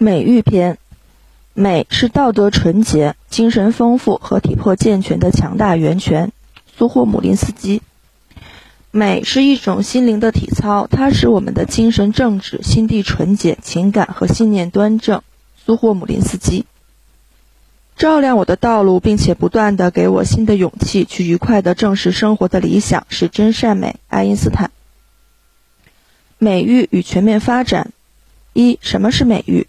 美育篇，美是道德纯洁、精神丰富和体魄健全的强大源泉。苏霍姆林斯基。美是一种心灵的体操，它使我们的精神正直、心地纯洁、情感和信念端正。苏霍姆林斯基。照亮我的道路，并且不断的给我新的勇气，去愉快的正视生活的理想是真善美。爱因斯坦。美育与全面发展。一、什么是美育？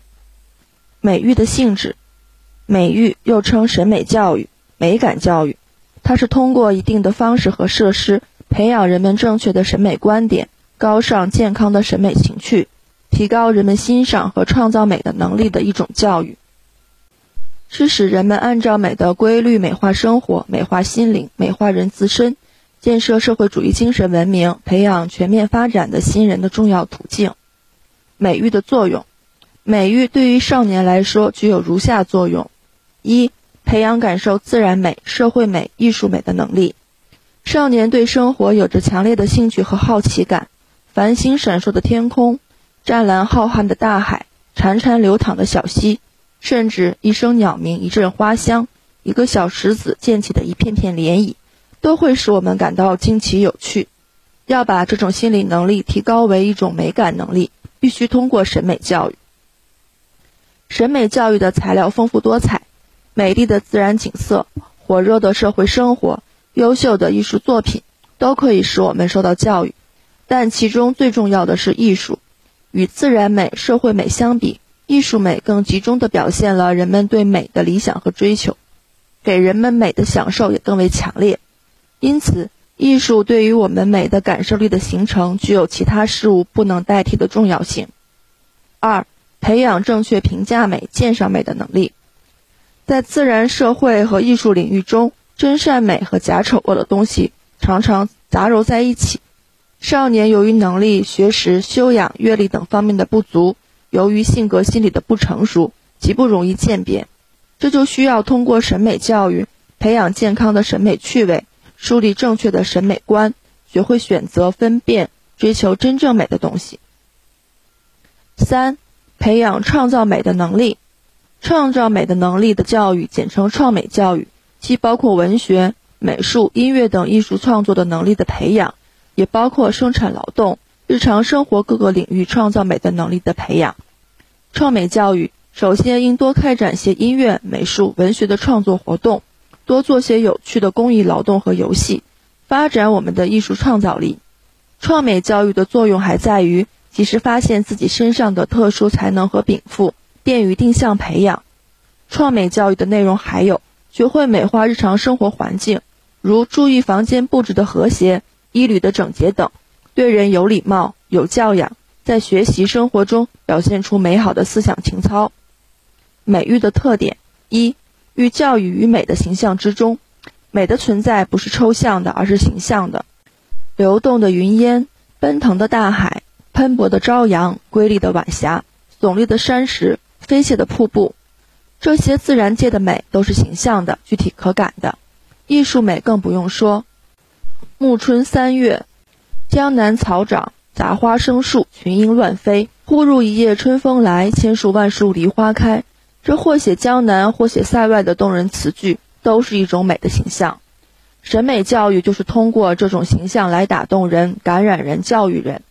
美育的性质，美育又称审美教育、美感教育，它是通过一定的方式和设施，培养人们正确的审美观点、高尚健康的审美情趣，提高人们欣赏和创造美的能力的一种教育，是使人们按照美的规律美化生活、美化心灵、美化人自身，建设社会主义精神文明、培养全面发展的新人的重要途径。美育的作用。美育对于少年来说具有如下作用：一、培养感受自然美、社会美、艺术美的能力。少年对生活有着强烈的兴趣和好奇感，繁星闪烁的天空、湛蓝浩瀚的大海、潺潺流淌的小溪，甚至一声鸟鸣、一阵花香、一个小石子溅起的一片片涟漪，都会使我们感到惊奇有趣。要把这种心理能力提高为一种美感能力，必须通过审美教育。审美教育的材料丰富多彩，美丽的自然景色、火热的社会生活、优秀的艺术作品，都可以使我们受到教育。但其中最重要的是艺术。与自然美、社会美相比，艺术美更集中地表现了人们对美的理想和追求，给人们美的享受也更为强烈。因此，艺术对于我们美的感受力的形成，具有其他事物不能代替的重要性。二。培养正确评价美、鉴赏美的能力，在自然、社会和艺术领域中，真善美和假丑恶的东西常常杂糅在一起。少年由于能力、学识、修养、阅历等方面的不足，由于性格心理的不成熟，极不容易鉴别。这就需要通过审美教育，培养健康的审美趣味，树立正确的审美观，学会选择、分辨、追求真正美的东西。三。培养创造美的能力，创造美的能力的教育简称创美教育，既包括文学、美术、音乐等艺术创作的能力的培养，也包括生产劳动、日常生活各个领域创造美的能力的培养。创美教育首先应多开展些音乐、美术、文学的创作活动，多做些有趣的公益劳动和游戏，发展我们的艺术创造力。创美教育的作用还在于。及时发现自己身上的特殊才能和禀赋，便于定向培养。创美教育的内容还有：学会美化日常生活环境，如注意房间布置的和谐、衣履的整洁等；对人有礼貌、有教养，在学习生活中表现出美好的思想情操。美育的特点：一、寓教育与美的形象之中。美的存在不是抽象的，而是形象的。流动的云烟，奔腾的大海。喷薄的朝阳，瑰丽的晚霞，耸立的山石，飞泻的瀑布，这些自然界的美都是形象的、具体可感的。艺术美更不用说。暮春三月，江南草长，杂花生树，群莺乱飞。忽如一夜春风来，千树万树梨花开。这或写江南，或写塞外的动人词句，都是一种美的形象。审美教育就是通过这种形象来打动人、感染人、教育人。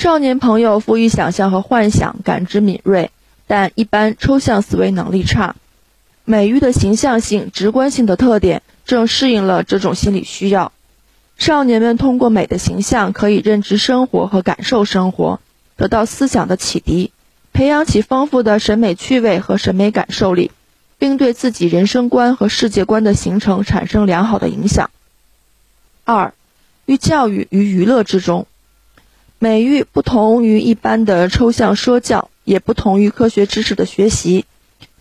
少年朋友富于想象和幻想，感知敏锐，但一般抽象思维能力差。美育的形象性、直观性的特点正适应了这种心理需要。少年们通过美的形象可以认知生活和感受生活，得到思想的启迪，培养起丰富的审美趣味和审美感受力，并对自己人生观和世界观的形成产生良好的影响。二，于教育与娱乐之中。美育不同于一般的抽象说教，也不同于科学知识的学习。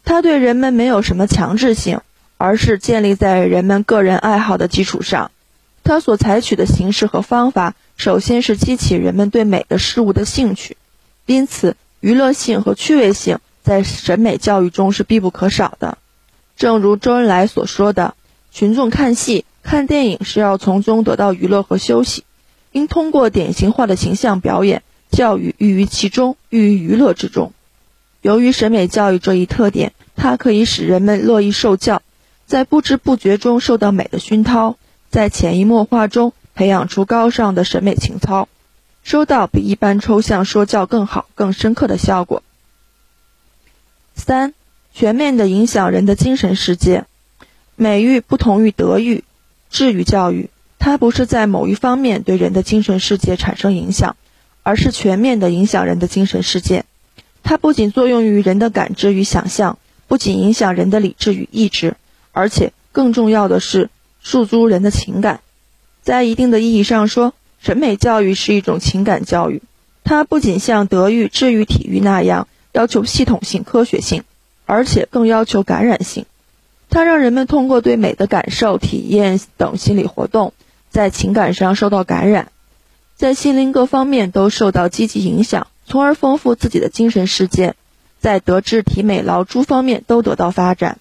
它对人们没有什么强制性，而是建立在人们个人爱好的基础上。它所采取的形式和方法，首先是激起人们对美的事物的兴趣。因此，娱乐性和趣味性在审美教育中是必不可少的。正如周恩来所说的：“群众看戏、看电影是要从中得到娱乐和休息。”应通过典型化的形象表演，教育寓于其中，寓于娱乐之中。由于审美教育这一特点，它可以使人们乐意受教，在不知不觉中受到美的熏陶，在潜移默化中培养出高尚的审美情操，收到比一般抽象说教更好、更深刻的效果。三、全面的影响人的精神世界。美育不同于德育、智育教育，它不是在某一方面对人的精神世界产生影响，而是全面的影响人的精神世界。它不仅作用于人的感知与想象，不仅影响人的理智与意志，而且更重要的是诉诸人的情感。在一定的意义上说，审美教育是一种情感教育。它不仅像德育、智育、体育那样要求系统性、科学性，而且更要求感染性。它让人们通过对美的感受、体验等心理活动，在情感上受到感染，在心灵各方面都受到积极影响，从而丰富自己的精神世界，在德智体美劳诸方面都得到发展。